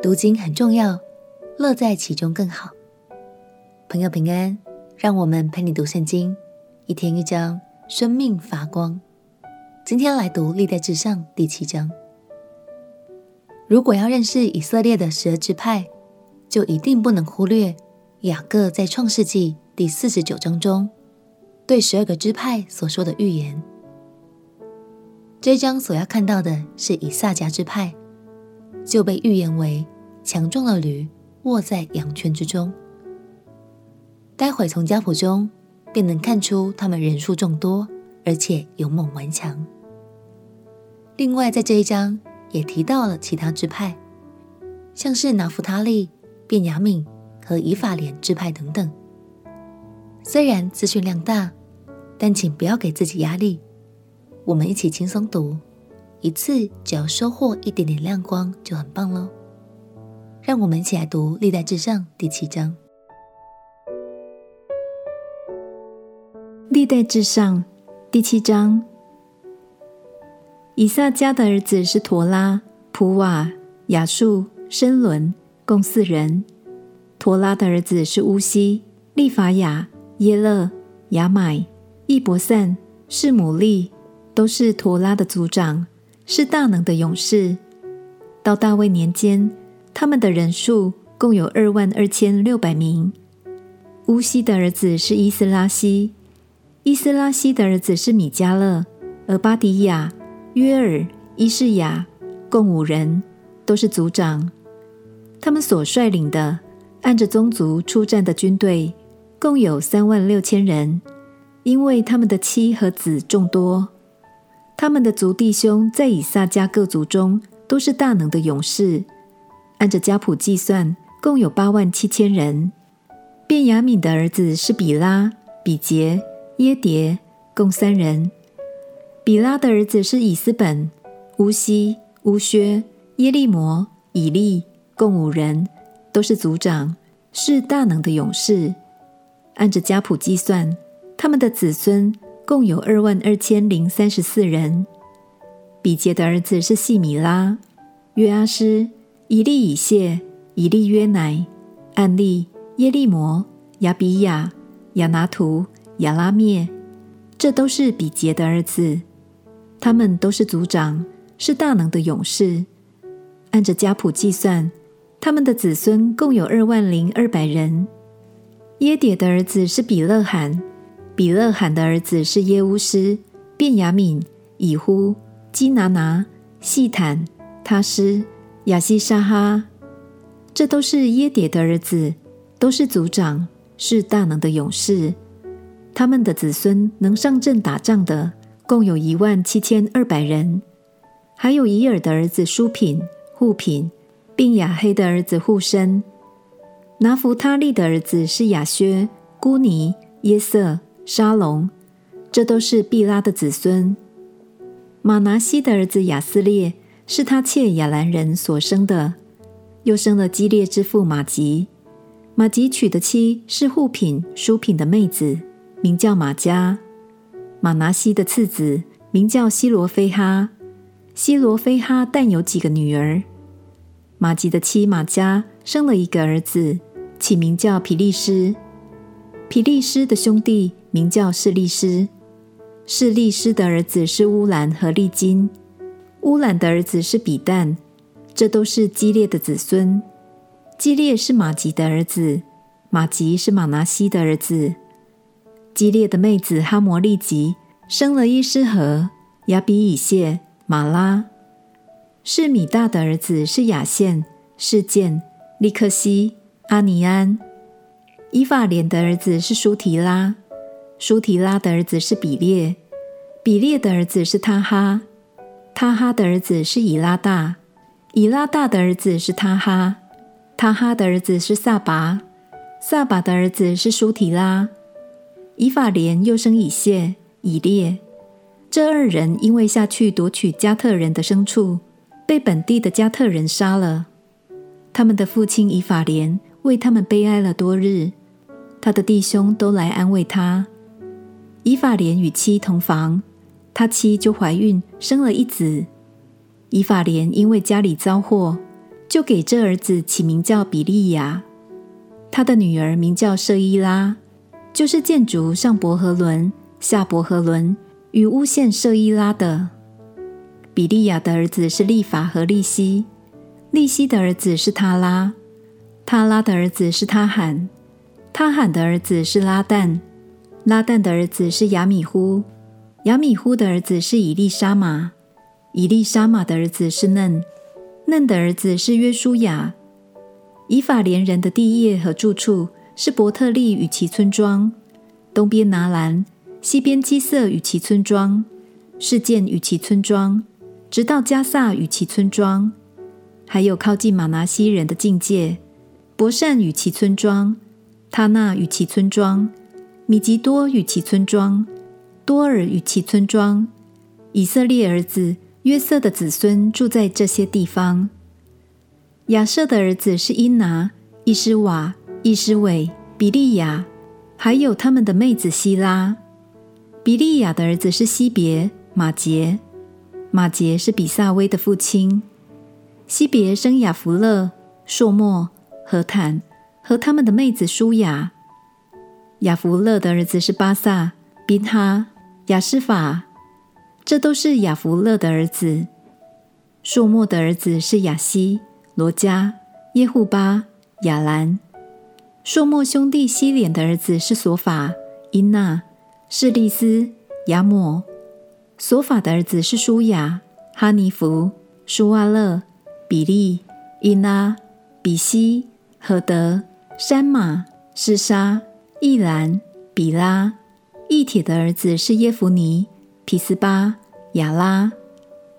读经很重要，乐在其中更好。朋友平安，让我们陪你读圣经，一天一章，生命发光。今天来读历代志上第七章。如果要认识以色列的十二支派，就一定不能忽略雅各在创世纪第四十九章中对十二个支派所说的预言。这一章所要看到的是以萨迦支派，就被预言为强壮的驴卧在羊圈之中。待会从家谱中便能看出他们人数众多，而且勇猛顽强。另外，在这一章也提到了其他支派，像是拿弗他利、便雅悯和以法莲支派等等。虽然资讯量大，但请不要给自己压力。我们一起轻松读，一次只要收获一点点亮光就很棒喽。让我们一起来读《历代志上》第七章。《历代志上》第七章，以撒家的儿子是陀拉、普瓦、雅述、申伦，共四人。陀拉的儿子是乌西、利法雅、耶勒、雅买、益伯散、示玛利。都是陀拉的族长，是大能的勇士。到大卫年间，他们的人数共有二万二千六百名。乌西的儿子是伊斯拉西，伊斯拉西的儿子是米迦勒、俄巴迪亚、约尔、伊士雅，共五人，都是族长。他们所率领的按着宗族出战的军队，共有三万六千人，因为他们的妻和子众多。他们的族弟兄在以撒家各族中都是大能的勇士，按着家谱计算，共有八万七千人。便雅悯的儿子是比拉、比杰、耶迭，共三人。比拉的儿子是以斯本、乌西、乌薛、耶利摩、以利，共五人，都是族长，是大能的勇士。按着家谱计算，他们的子孙。共有二万二千零三十四人。比杰的儿子是细米拉、约阿施、以利以谢、以利约乃、暗利、耶利摩、亚比亚、亚拿图、亚拉灭，这都是比杰的儿子。他们都是族长，是大能的勇士。按着家谱计算，他们的子孙共有二万零二百人。耶迭的儿子是比勒罕。比勒罕的儿子是耶乌斯、便雅悯、以呼、基拿拿、细坦、他施、亚西沙哈，这都是耶迭的儿子，都是族长，是大能的勇士。他们的子孙能上阵打仗的，共有一万七千二百人。还有以尔的儿子舒品、护品，并亚黑的儿子护申。拿弗他利的儿子是亚薛、孤尼、耶瑟。沙龙，这都是毕拉的子孙。玛拿西的儿子亚斯列是他妾亚兰人所生的，又生了基列之父玛吉。玛吉娶的妻是护品、书品的妹子，名叫玛迦。玛拿西的次子名叫西罗非哈。西罗非哈但有几个女儿。玛吉的妻玛迦生了一个儿子，起名叫皮利斯。皮利斯的兄弟。名叫示利斯，示利斯的儿子是乌兰和利金，乌兰的儿子是比但，这都是基列的子孙。基列是玛吉的儿子，玛吉是玛拿西的儿子。基列的妹子哈摩利吉生了伊斯和、亚比以谢、玛拉。是米大的儿子是亚线、示剑、利克西、阿尼安。伊法莲的儿子是舒提拉。书提拉的儿子是比列，比列的儿子是他哈，他哈的儿子是以拉大，以拉大的儿子是他哈，他哈的儿子是撒拔，撒拔的儿子是书提拉。以法莲又生以谢、以列，这二人因为下去夺取加特人的牲畜，被本地的加特人杀了。他们的父亲以法莲为他们悲哀了多日，他的弟兄都来安慰他。以法莲与妻同房，他妻就怀孕，生了一子。以法莲因为家里遭祸，就给这儿子起名叫比利亚。他的女儿名叫舍伊拉，就是建筑上伯和仑、下伯和仑与诬陷舍伊拉的。比利亚的儿子是利法和利希，利希的儿子是他拉，他拉的儿子是他罕，他罕的儿子是拉旦，拉旦的儿子是亚米呼，亚米呼的儿子是以利沙玛，以利沙玛的儿子是嫩，嫩的儿子是约书亚。以法莲人的地业和住处是伯特利与其村庄，东边拿兰，西边基色与其村庄，示剑与其村庄，直到加萨与其村庄，还有靠近玛拿西人的境界，伯善与其村庄，他那与其村庄，米吉多与其村庄，多尔与其村庄。以色列儿子约瑟的子孙住在这些地方。亚设的儿子是因拿、伊施瓦、伊施伟、比利亚，还有他们的妹子希拉。比利亚的儿子是希别、马杰，马杰是比撒威的父亲。希别生亚弗勒、朔末、何坦和他们的妹子舒雅。亚弗勒的儿子是巴萨、宾哈、亚施法，这都是亚弗勒的儿子。朔末的儿子是亚西。罗加、耶户巴、亚兰，朔末兄弟西脸的儿子是索法、因纳、士利斯、亚抹。索法的儿子是舒雅、哈尼弗、舒瓦勒、比利、因拉、比西、何德、珊玛、示沙、易兰、比拉。易铁的儿子是耶孚尼、皮斯巴、亚拉。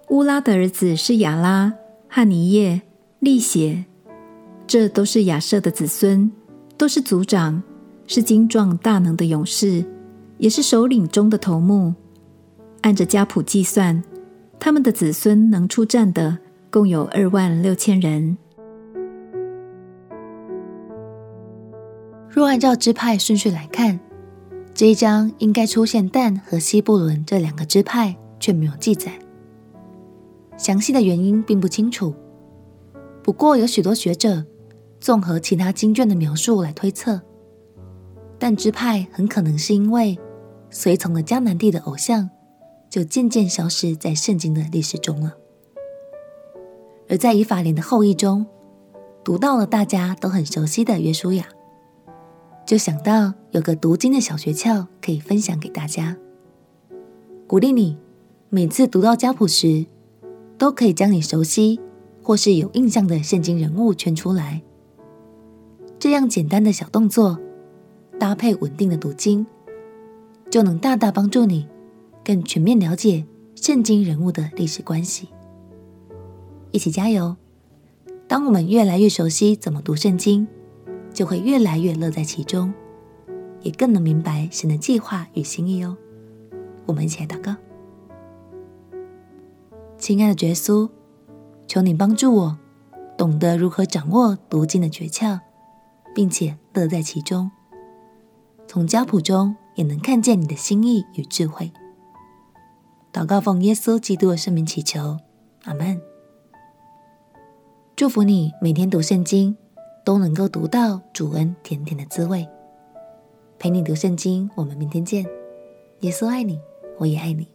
乌拉的儿子是亚拉、汉尼叶。利血，这都是亚瑟的子孙，都是族长，是精壮大能的勇士，也是首领中的头目。按着家谱计算，他们的子孙能出战的共有二万六千人。若按照支派顺序来看，这一章应该出现但和西布伦这两个支派，却没有记载。详细的原因并不清楚。不过，有许多学者综合其他经卷的描述来推测，但支派很可能是因为随从了迦南地的偶像，就渐渐消失在圣经的历史中了。而在以法莲的后裔中，读到了大家都很熟悉的约书亚，就想到有个读经的小诀窍可以分享给大家，鼓励你每次读到家谱时，都可以将你熟悉。或是有印象的圣经人物圈出来，这样简单的小动作，搭配稳定的读经，就能大大帮助你更全面了解圣经人物的历史关系。一起加油！当我们越来越熟悉怎么读圣经，就会越来越乐在其中，也更能明白神的计划与心意哦。我们一起来祷告，亲爱的耶稣。求你帮助我，懂得如何掌握读经的诀窍，并且乐在其中。从家谱中也能看见你的心意与智慧。祷告奉耶稣基督的圣名祈求，阿门。祝福你每天读圣经，都能够读到主恩甜甜的滋味。陪你读圣经，我们明天见。耶稣爱你，我也爱你。